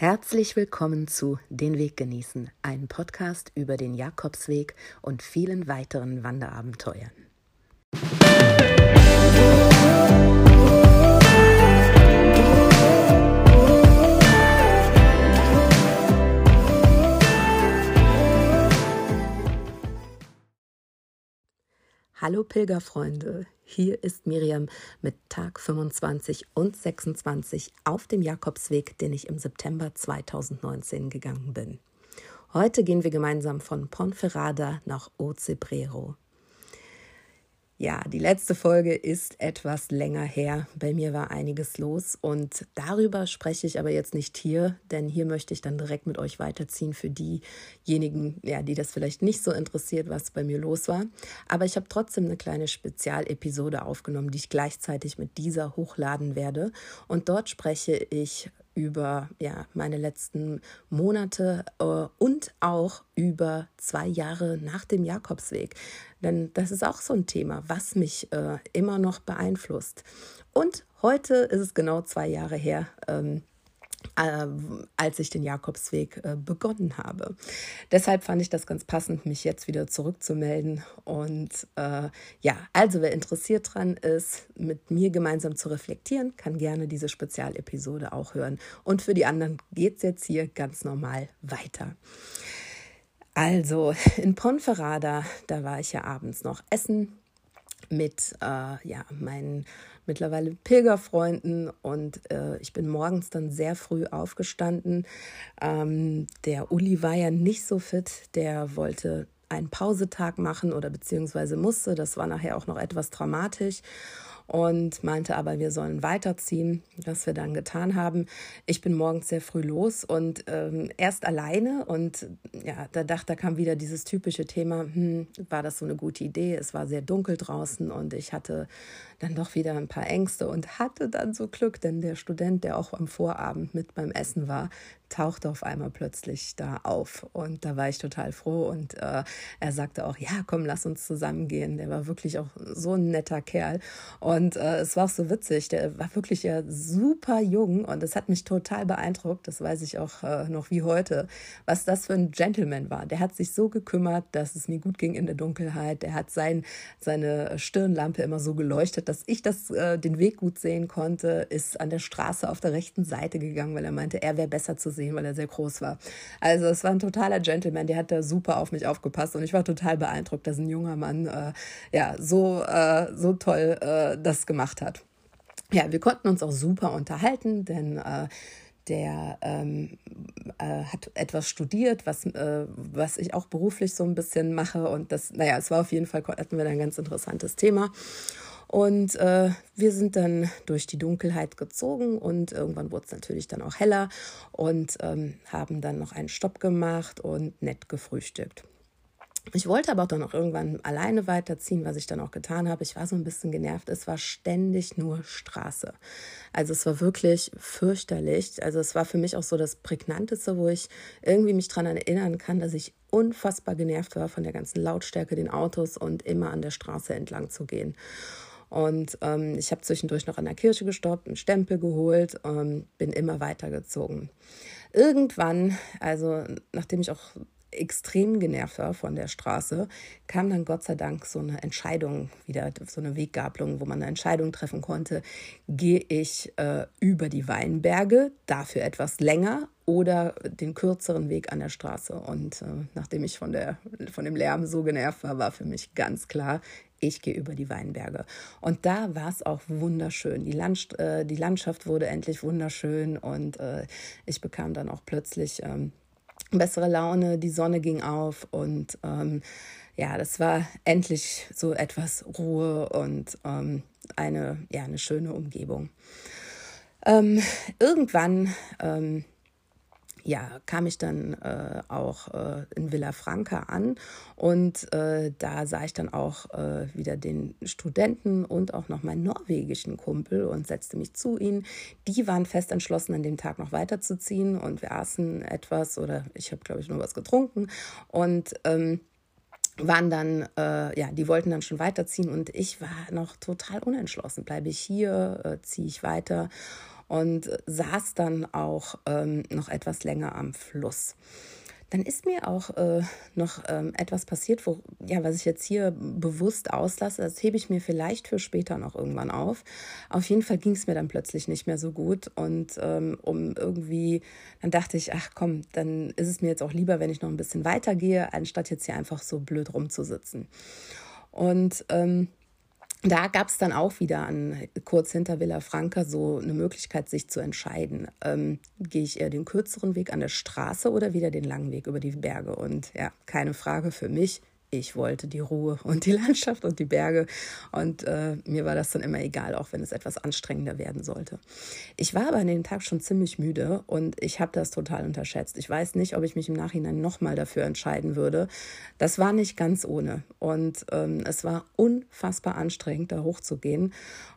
Herzlich willkommen zu Den Weg genießen, ein Podcast über den Jakobsweg und vielen weiteren Wanderabenteuern. Hallo Pilgerfreunde, hier ist Miriam mit Tag 25 und 26 auf dem Jakobsweg, den ich im September 2019 gegangen bin. Heute gehen wir gemeinsam von Ponferrada nach Ocebrero. Ja, die letzte Folge ist etwas länger her. Bei mir war einiges los und darüber spreche ich aber jetzt nicht hier, denn hier möchte ich dann direkt mit euch weiterziehen für diejenigen, ja, die das vielleicht nicht so interessiert, was bei mir los war. Aber ich habe trotzdem eine kleine Spezialepisode aufgenommen, die ich gleichzeitig mit dieser hochladen werde. Und dort spreche ich über ja, meine letzten Monate äh, und auch über zwei Jahre nach dem Jakobsweg. Denn das ist auch so ein Thema, was mich äh, immer noch beeinflusst. Und heute ist es genau zwei Jahre her, ähm, äh, als ich den Jakobsweg äh, begonnen habe. Deshalb fand ich das ganz passend, mich jetzt wieder zurückzumelden. Und äh, ja, also wer interessiert dran ist, mit mir gemeinsam zu reflektieren, kann gerne diese Spezialepisode auch hören. Und für die anderen geht es jetzt hier ganz normal weiter. Also in Ponferrada, da war ich ja abends noch essen mit äh, ja, meinen mittlerweile Pilgerfreunden und äh, ich bin morgens dann sehr früh aufgestanden. Ähm, der Uli war ja nicht so fit, der wollte einen Pausetag machen oder beziehungsweise musste. Das war nachher auch noch etwas dramatisch und meinte aber, wir sollen weiterziehen, was wir dann getan haben. Ich bin morgens sehr früh los und ähm, erst alleine und ja, da dachte, da kam wieder dieses typische Thema, hm, war das so eine gute Idee? Es war sehr dunkel draußen und ich hatte dann doch wieder ein paar Ängste und hatte dann so Glück, denn der Student, der auch am Vorabend mit beim Essen war, tauchte auf einmal plötzlich da auf. Und da war ich total froh. Und äh, er sagte auch, ja, komm, lass uns zusammen gehen. Der war wirklich auch so ein netter Kerl. Und äh, es war auch so witzig. Der war wirklich ja super jung und es hat mich total beeindruckt. Das weiß ich auch äh, noch wie heute, was das für ein Gentleman war. Der hat sich so gekümmert, dass es mir gut ging in der Dunkelheit. Der hat sein, seine Stirnlampe immer so geleuchtet, dass ich das, äh, den Weg gut sehen konnte, ist an der Straße auf der rechten Seite gegangen, weil er meinte, er wäre besser zu sehen, weil er sehr groß war. Also es war ein totaler Gentleman, der hat da super auf mich aufgepasst und ich war total beeindruckt, dass ein junger Mann äh, ja so, äh, so toll äh, das gemacht hat. Ja, wir konnten uns auch super unterhalten, denn äh, der ähm, äh, hat etwas studiert, was, äh, was ich auch beruflich so ein bisschen mache. Und das, naja, es war auf jeden Fall, hatten wir da ein ganz interessantes Thema. Und äh, wir sind dann durch die Dunkelheit gezogen und irgendwann wurde es natürlich dann auch heller und ähm, haben dann noch einen Stopp gemacht und nett gefrühstückt. Ich wollte aber auch dann auch irgendwann alleine weiterziehen, was ich dann auch getan habe. Ich war so ein bisschen genervt. Es war ständig nur Straße. Also es war wirklich fürchterlich. Also es war für mich auch so das Prägnanteste, wo ich irgendwie mich daran erinnern kann, dass ich unfassbar genervt war von der ganzen Lautstärke, den Autos und immer an der Straße entlang zu gehen. Und ähm, ich habe zwischendurch noch an der Kirche gestoppt, einen Stempel geholt, ähm, bin immer weitergezogen. Irgendwann, also nachdem ich auch extrem genervt war von der Straße, kam dann Gott sei Dank so eine Entscheidung wieder, so eine Weggabelung, wo man eine Entscheidung treffen konnte, gehe ich äh, über die Weinberge, dafür etwas länger oder den kürzeren Weg an der Straße. Und äh, nachdem ich von, der, von dem Lärm so genervt war, war für mich ganz klar, ich gehe über die Weinberge. Und da war es auch wunderschön. Die, Land, äh, die Landschaft wurde endlich wunderschön und äh, ich bekam dann auch plötzlich ähm, bessere Laune, die Sonne ging auf und ähm, ja, das war endlich so etwas Ruhe und ähm, eine, ja, eine schöne Umgebung. Ähm, irgendwann ähm, ja, kam ich dann äh, auch äh, in Villa Franca an und äh, da sah ich dann auch äh, wieder den Studenten und auch noch meinen norwegischen Kumpel und setzte mich zu ihnen. Die waren fest entschlossen, an dem Tag noch weiterzuziehen und wir aßen etwas oder ich habe, glaube ich, nur was getrunken und ähm, waren dann, äh, ja, die wollten dann schon weiterziehen und ich war noch total unentschlossen. Bleibe ich hier, äh, ziehe ich weiter? Und saß dann auch ähm, noch etwas länger am Fluss. Dann ist mir auch äh, noch ähm, etwas passiert, wo, ja, was ich jetzt hier bewusst auslasse. Das hebe ich mir vielleicht für später noch irgendwann auf. Auf jeden Fall ging es mir dann plötzlich nicht mehr so gut. Und ähm, um irgendwie, dann dachte ich, ach komm, dann ist es mir jetzt auch lieber, wenn ich noch ein bisschen weitergehe, anstatt jetzt hier einfach so blöd rumzusitzen. Und ähm, da gab es dann auch wieder an kurz hinter Villa Franca so eine Möglichkeit, sich zu entscheiden. Ähm, Gehe ich eher den kürzeren Weg an der Straße oder wieder den langen Weg über die Berge? Und ja, keine Frage für mich ich wollte die Ruhe und die Landschaft und die Berge. Und äh, mir war das dann immer egal, auch wenn es etwas anstrengender werden sollte. Ich war aber an dem Tag schon ziemlich müde und ich habe das total unterschätzt. Ich weiß nicht, ob ich mich im Nachhinein nochmal dafür entscheiden würde. Das war nicht ganz ohne. Und ähm, es war unfassbar anstrengend, da hochzugehen.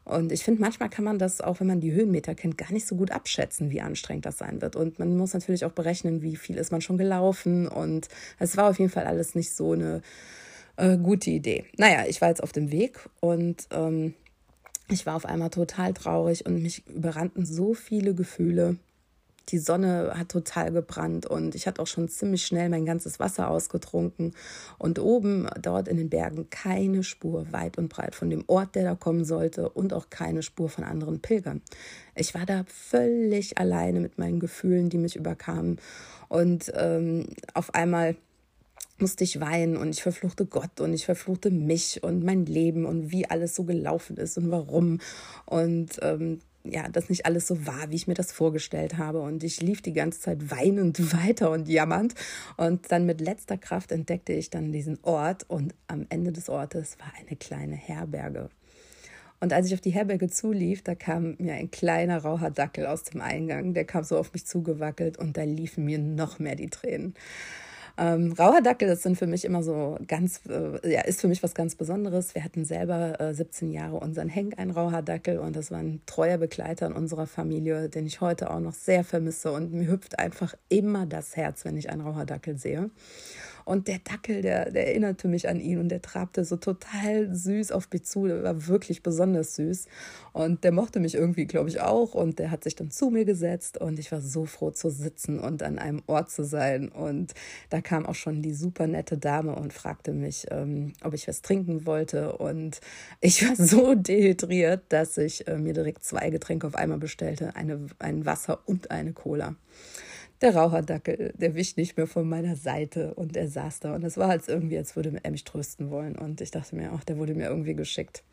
Und ich finde, manchmal kann man das, auch wenn man die Höhenmeter kennt, gar nicht so gut abschätzen, wie anstrengend das sein wird. Und man muss natürlich auch berechnen, wie viel ist man schon gelaufen. Und es war auf jeden Fall alles nicht so eine äh, gute Idee. Naja, ich war jetzt auf dem Weg und ähm, ich war auf einmal total traurig und mich überrannten so viele Gefühle die Sonne hat total gebrannt und ich hatte auch schon ziemlich schnell mein ganzes Wasser ausgetrunken. Und oben dort in den Bergen keine Spur weit und breit von dem Ort, der da kommen sollte und auch keine Spur von anderen Pilgern. Ich war da völlig alleine mit meinen Gefühlen, die mich überkamen. Und ähm, auf einmal musste ich weinen und ich verfluchte Gott und ich verfluchte mich und mein Leben und wie alles so gelaufen ist und warum. Und ähm, ja, das nicht alles so war, wie ich mir das vorgestellt habe. Und ich lief die ganze Zeit weinend weiter und jammernd. Und dann mit letzter Kraft entdeckte ich dann diesen Ort. Und am Ende des Ortes war eine kleine Herberge. Und als ich auf die Herberge zulief, da kam mir ein kleiner rauher Dackel aus dem Eingang. Der kam so auf mich zugewackelt und da liefen mir noch mehr die Tränen. Ähm, Rauherdackel, das sind für mich immer so ganz, äh, ja, ist für mich was ganz Besonderes. Wir hatten selber äh, 17 Jahre unseren Henk, ein Rauherdackel, und das war ein treuer Begleiter in unserer Familie, den ich heute auch noch sehr vermisse. Und mir hüpft einfach immer das Herz, wenn ich einen Rauherdackel sehe. Und der Dackel, der, der erinnerte mich an ihn und der trabte so total süß auf mich zu. Der war wirklich besonders süß. Und der mochte mich irgendwie, glaube ich, auch. Und der hat sich dann zu mir gesetzt und ich war so froh zu sitzen und an einem Ort zu sein. Und da kam auch schon die super nette Dame und fragte mich, ähm, ob ich was trinken wollte. Und ich war so dehydriert, dass ich äh, mir direkt zwei Getränke auf einmal bestellte: eine, ein Wasser und eine Cola der Raucherdackel, der wich nicht mehr von meiner Seite und er saß da. Und es war halt irgendwie, als würde er mich trösten wollen. Und ich dachte mir, ach, der wurde mir irgendwie geschickt.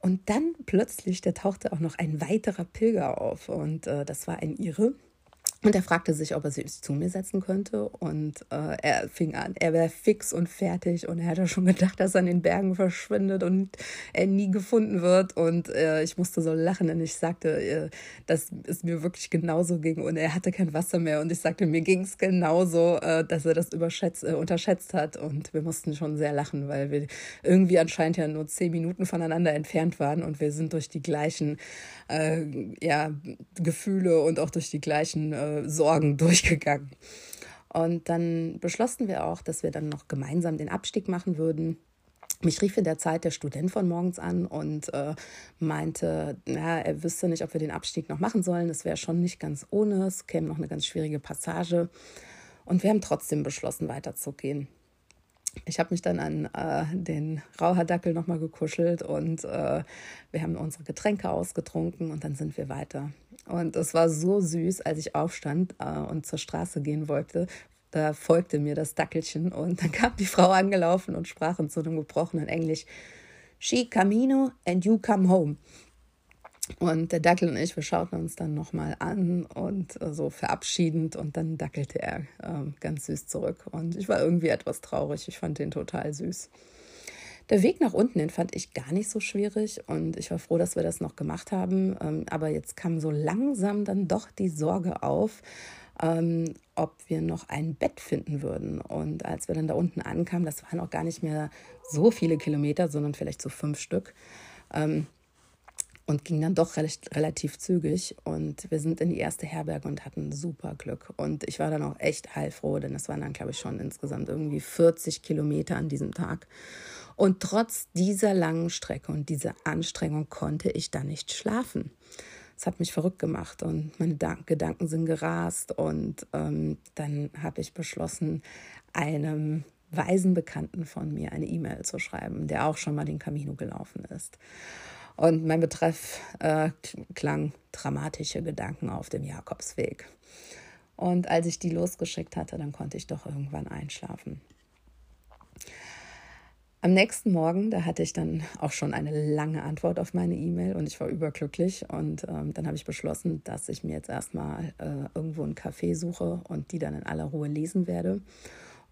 Und dann plötzlich, da tauchte auch noch ein weiterer Pilger auf. Und äh, das war ein Ire und er fragte sich, ob er sich zu mir setzen könnte. Und äh, er fing an, er wäre fix und fertig. Und er hatte schon gedacht, dass er in den Bergen verschwindet und er nie gefunden wird. Und äh, ich musste so lachen, denn ich sagte, äh, dass es mir wirklich genauso ging. Und er hatte kein Wasser mehr. Und ich sagte, mir ging es genauso, äh, dass er das überschätzt, äh, unterschätzt hat. Und wir mussten schon sehr lachen, weil wir irgendwie anscheinend ja nur zehn Minuten voneinander entfernt waren. Und wir sind durch die gleichen äh, ja, Gefühle und auch durch die gleichen Sorgen durchgegangen. Und dann beschlossen wir auch, dass wir dann noch gemeinsam den Abstieg machen würden. Mich rief in der Zeit der Student von morgens an und äh, meinte, na, er wüsste nicht, ob wir den Abstieg noch machen sollen. Es wäre schon nicht ganz ohne, es käme noch eine ganz schwierige Passage. Und wir haben trotzdem beschlossen, weiterzugehen. Ich habe mich dann an äh, den Rauherdackel nochmal gekuschelt und äh, wir haben unsere Getränke ausgetrunken und dann sind wir weiter. Und es war so süß, als ich aufstand äh, und zur Straße gehen wollte. Da folgte mir das Dackelchen und dann kam die Frau angelaufen und sprach in so einem gebrochenen Englisch: She camino and you come home. Und der Dackel und ich, wir schauten uns dann nochmal an und äh, so verabschiedend und dann dackelte er äh, ganz süß zurück. Und ich war irgendwie etwas traurig. Ich fand den total süß. Der Weg nach unten, den fand ich gar nicht so schwierig und ich war froh, dass wir das noch gemacht haben. Ähm, aber jetzt kam so langsam dann doch die Sorge auf, ähm, ob wir noch ein Bett finden würden. Und als wir dann da unten ankamen, das waren auch gar nicht mehr so viele Kilometer, sondern vielleicht so fünf Stück. Ähm, und ging dann doch relativ zügig. Und wir sind in die erste Herberge und hatten super Glück. Und ich war dann auch echt heilfroh, denn es waren dann, glaube ich, schon insgesamt irgendwie 40 Kilometer an diesem Tag. Und trotz dieser langen Strecke und dieser Anstrengung konnte ich da nicht schlafen. es hat mich verrückt gemacht und meine Gedanken sind gerast. Und ähm, dann habe ich beschlossen, einem weisen Bekannten von mir eine E-Mail zu schreiben, der auch schon mal den Camino gelaufen ist. Und mein Betreff äh, klang dramatische Gedanken auf dem Jakobsweg. Und als ich die losgeschickt hatte, dann konnte ich doch irgendwann einschlafen. Am nächsten Morgen, da hatte ich dann auch schon eine lange Antwort auf meine E-Mail und ich war überglücklich. Und ähm, dann habe ich beschlossen, dass ich mir jetzt erstmal äh, irgendwo einen Café suche und die dann in aller Ruhe lesen werde.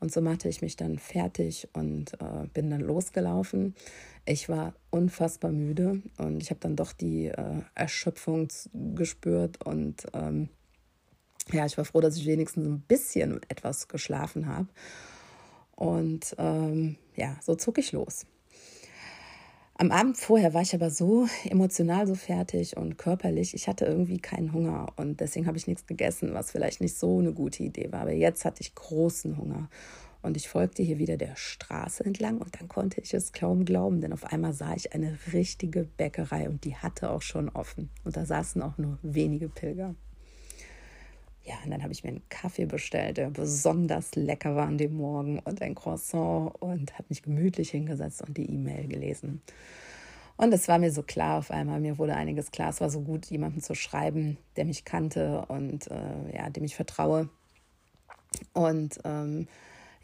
Und so machte ich mich dann fertig und äh, bin dann losgelaufen. Ich war unfassbar müde und ich habe dann doch die äh, Erschöpfung gespürt und ähm, ja, ich war froh, dass ich wenigstens ein bisschen etwas geschlafen habe. Und ähm, ja, so zog ich los. Am Abend vorher war ich aber so emotional so fertig und körperlich, ich hatte irgendwie keinen Hunger und deswegen habe ich nichts gegessen, was vielleicht nicht so eine gute Idee war. Aber jetzt hatte ich großen Hunger und ich folgte hier wieder der Straße entlang und dann konnte ich es kaum glauben, denn auf einmal sah ich eine richtige Bäckerei und die hatte auch schon offen und da saßen auch nur wenige Pilger. Ja, und dann habe ich mir einen Kaffee bestellt, der besonders lecker war an dem Morgen und ein Croissant und habe mich gemütlich hingesetzt und die E-Mail gelesen. Und es war mir so klar auf einmal, mir wurde einiges klar. Es war so gut, jemanden zu schreiben, der mich kannte und äh, ja, dem ich vertraue. Und ähm,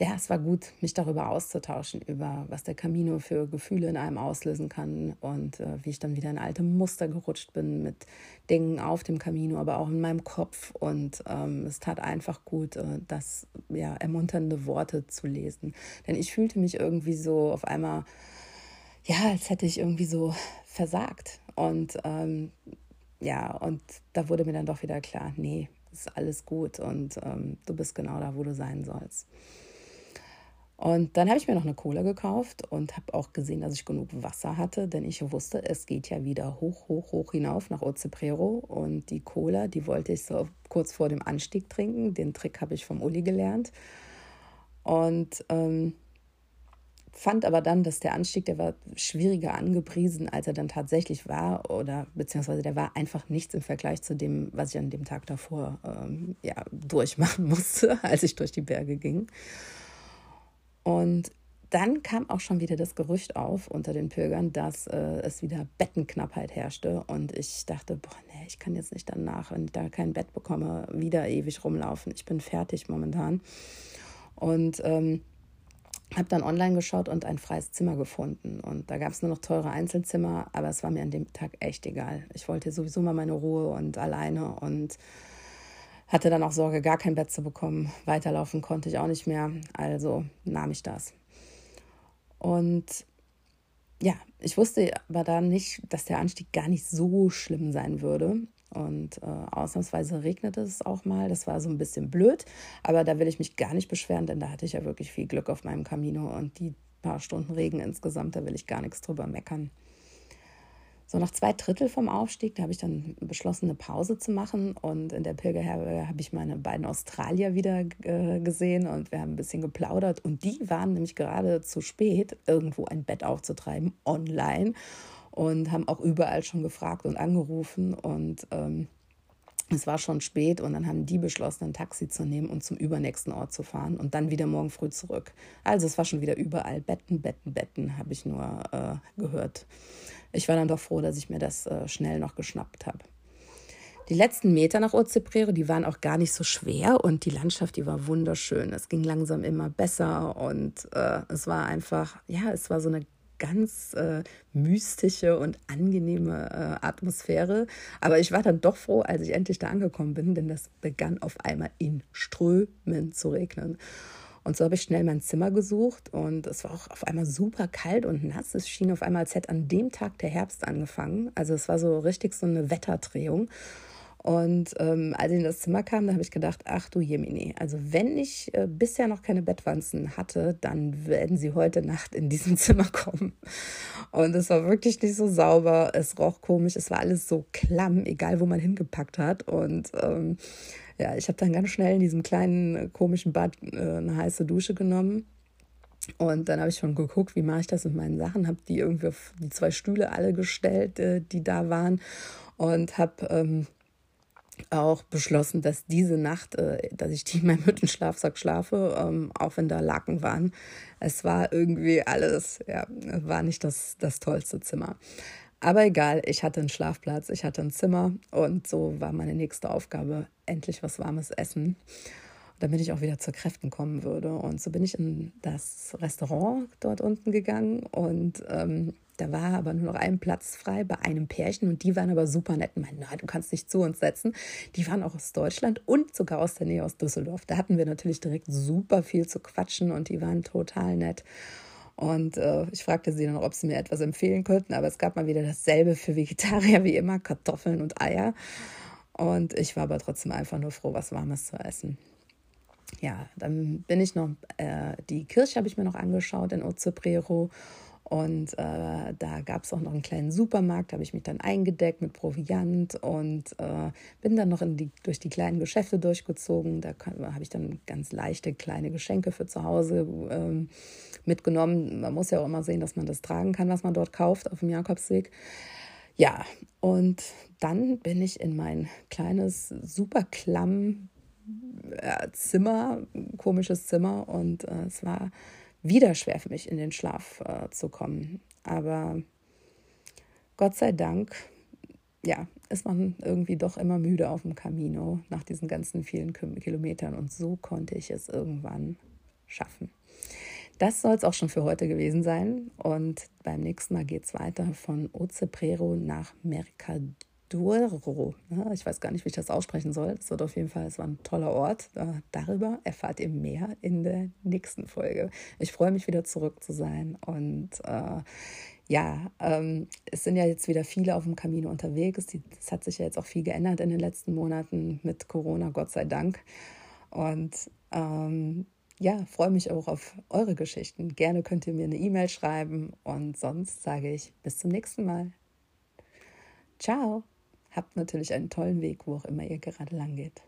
ja, es war gut, mich darüber auszutauschen, über was der Camino für Gefühle in einem auslösen kann und äh, wie ich dann wieder in alte Muster gerutscht bin mit Dingen auf dem Camino, aber auch in meinem Kopf. Und ähm, es tat einfach gut, äh, das ja, ermunternde Worte zu lesen. Denn ich fühlte mich irgendwie so auf einmal, ja, als hätte ich irgendwie so versagt. Und ähm, ja, und da wurde mir dann doch wieder klar, nee, ist alles gut und ähm, du bist genau da, wo du sein sollst. Und dann habe ich mir noch eine Cola gekauft und habe auch gesehen, dass ich genug Wasser hatte, denn ich wusste, es geht ja wieder hoch, hoch, hoch hinauf nach Oceprero. Und die Cola, die wollte ich so kurz vor dem Anstieg trinken. Den Trick habe ich vom Uli gelernt. Und ähm, fand aber dann, dass der Anstieg, der war schwieriger angepriesen, als er dann tatsächlich war. Oder beziehungsweise der war einfach nichts im Vergleich zu dem, was ich an dem Tag davor ähm, ja, durchmachen musste, als ich durch die Berge ging. Und dann kam auch schon wieder das Gerücht auf unter den Pilgern, dass äh, es wieder Bettenknappheit herrschte. Und ich dachte, boah, nee, ich kann jetzt nicht danach, wenn ich da kein Bett bekomme, wieder ewig rumlaufen. Ich bin fertig momentan. Und ähm, habe dann online geschaut und ein freies Zimmer gefunden. Und da gab es nur noch teure Einzelzimmer, aber es war mir an dem Tag echt egal. Ich wollte sowieso mal meine Ruhe und alleine und hatte dann auch Sorge, gar kein Bett zu bekommen. Weiterlaufen konnte ich auch nicht mehr. Also nahm ich das. Und ja, ich wusste aber dann nicht, dass der Anstieg gar nicht so schlimm sein würde. Und äh, ausnahmsweise regnete es auch mal. Das war so ein bisschen blöd, aber da will ich mich gar nicht beschweren, denn da hatte ich ja wirklich viel Glück auf meinem Camino und die paar Stunden Regen insgesamt, da will ich gar nichts drüber meckern. So nach zwei Drittel vom Aufstieg, da habe ich dann beschlossen, eine Pause zu machen. Und in der Pilgerherberge habe ich meine beiden Australier wieder äh, gesehen und wir haben ein bisschen geplaudert. Und die waren nämlich gerade zu spät, irgendwo ein Bett aufzutreiben, online. Und haben auch überall schon gefragt und angerufen. Und ähm, es war schon spät und dann haben die beschlossen, ein Taxi zu nehmen und zum übernächsten Ort zu fahren und dann wieder morgen früh zurück. Also es war schon wieder überall Betten, Betten, Betten, habe ich nur äh, gehört ich war dann doch froh, dass ich mir das äh, schnell noch geschnappt habe. Die letzten Meter nach Ozeprere, die waren auch gar nicht so schwer und die Landschaft, die war wunderschön. Es ging langsam immer besser und äh, es war einfach, ja, es war so eine ganz äh, mystische und angenehme äh, Atmosphäre. Aber ich war dann doch froh, als ich endlich da angekommen bin, denn das begann auf einmal in Strömen zu regnen. Und so habe ich schnell mein Zimmer gesucht und es war auch auf einmal super kalt und nass. Es schien auf einmal, als hätte an dem Tag der Herbst angefangen. Also es war so richtig so eine Wetterdrehung. Und ähm, als ich in das Zimmer kam, da habe ich gedacht, ach du Jemini, also wenn ich äh, bisher noch keine Bettwanzen hatte, dann werden sie heute Nacht in diesem Zimmer kommen. Und es war wirklich nicht so sauber, es roch komisch, es war alles so klamm, egal wo man hingepackt hat. Und ähm, ja, ich habe dann ganz schnell in diesem kleinen äh, komischen Bad äh, eine heiße Dusche genommen. Und dann habe ich schon geguckt, wie mache ich das mit meinen Sachen, habe die irgendwie auf die zwei Stühle alle gestellt, äh, die da waren und habe ähm, auch beschlossen, dass diese Nacht, äh, dass ich die in meinem Hüttenschlafsack schlafe, ähm, auch wenn da Laken waren. Es war irgendwie alles, ja, war nicht das, das tollste Zimmer. Aber egal, ich hatte einen Schlafplatz, ich hatte ein Zimmer und so war meine nächste Aufgabe, endlich was Warmes essen, damit ich auch wieder zu Kräften kommen würde. Und so bin ich in das Restaurant dort unten gegangen und ähm, da war aber nur noch ein Platz frei bei einem Pärchen und die waren aber super nett und meinten, du kannst dich zu uns setzen. Die waren auch aus Deutschland und sogar aus der Nähe aus Düsseldorf. Da hatten wir natürlich direkt super viel zu quatschen und die waren total nett. Und äh, ich fragte sie dann, ob sie mir etwas empfehlen könnten, aber es gab mal wieder dasselbe für Vegetarier wie immer, Kartoffeln und Eier. Und ich war aber trotzdem einfach nur froh, was Warmes zu essen. Ja, dann bin ich noch, äh, die Kirche habe ich mir noch angeschaut in Ozeprero und äh, da gab es auch noch einen kleinen Supermarkt, habe ich mich dann eingedeckt mit Proviant und äh, bin dann noch die, durch die kleinen Geschäfte durchgezogen. Da habe ich dann ganz leichte kleine Geschenke für zu Hause ähm, mitgenommen. Man muss ja auch immer sehen, dass man das tragen kann, was man dort kauft auf dem Jakobsweg. Ja, und dann bin ich in mein kleines, super klamm äh, Zimmer, komisches Zimmer und äh, es war wieder schwer für mich, in den Schlaf äh, zu kommen. Aber Gott sei Dank, ja, ist man irgendwie doch immer müde auf dem Camino nach diesen ganzen vielen Kilometern. Und so konnte ich es irgendwann schaffen. Das soll es auch schon für heute gewesen sein. Und beim nächsten Mal geht es weiter von Oceprero nach Mercador. Douro. Ne? Ich weiß gar nicht, wie ich das aussprechen soll. Es wird auf jeden Fall, es war ein toller Ort. Darüber erfahrt ihr mehr in der nächsten Folge. Ich freue mich wieder zurück zu sein und äh, ja, ähm, es sind ja jetzt wieder viele auf dem Camino unterwegs. Es hat sich ja jetzt auch viel geändert in den letzten Monaten mit Corona, Gott sei Dank. Und ähm, ja, freue mich auch auf eure Geschichten. Gerne könnt ihr mir eine E-Mail schreiben und sonst sage ich bis zum nächsten Mal. Ciao! Habt natürlich einen tollen Weg, wo auch immer ihr gerade lang geht.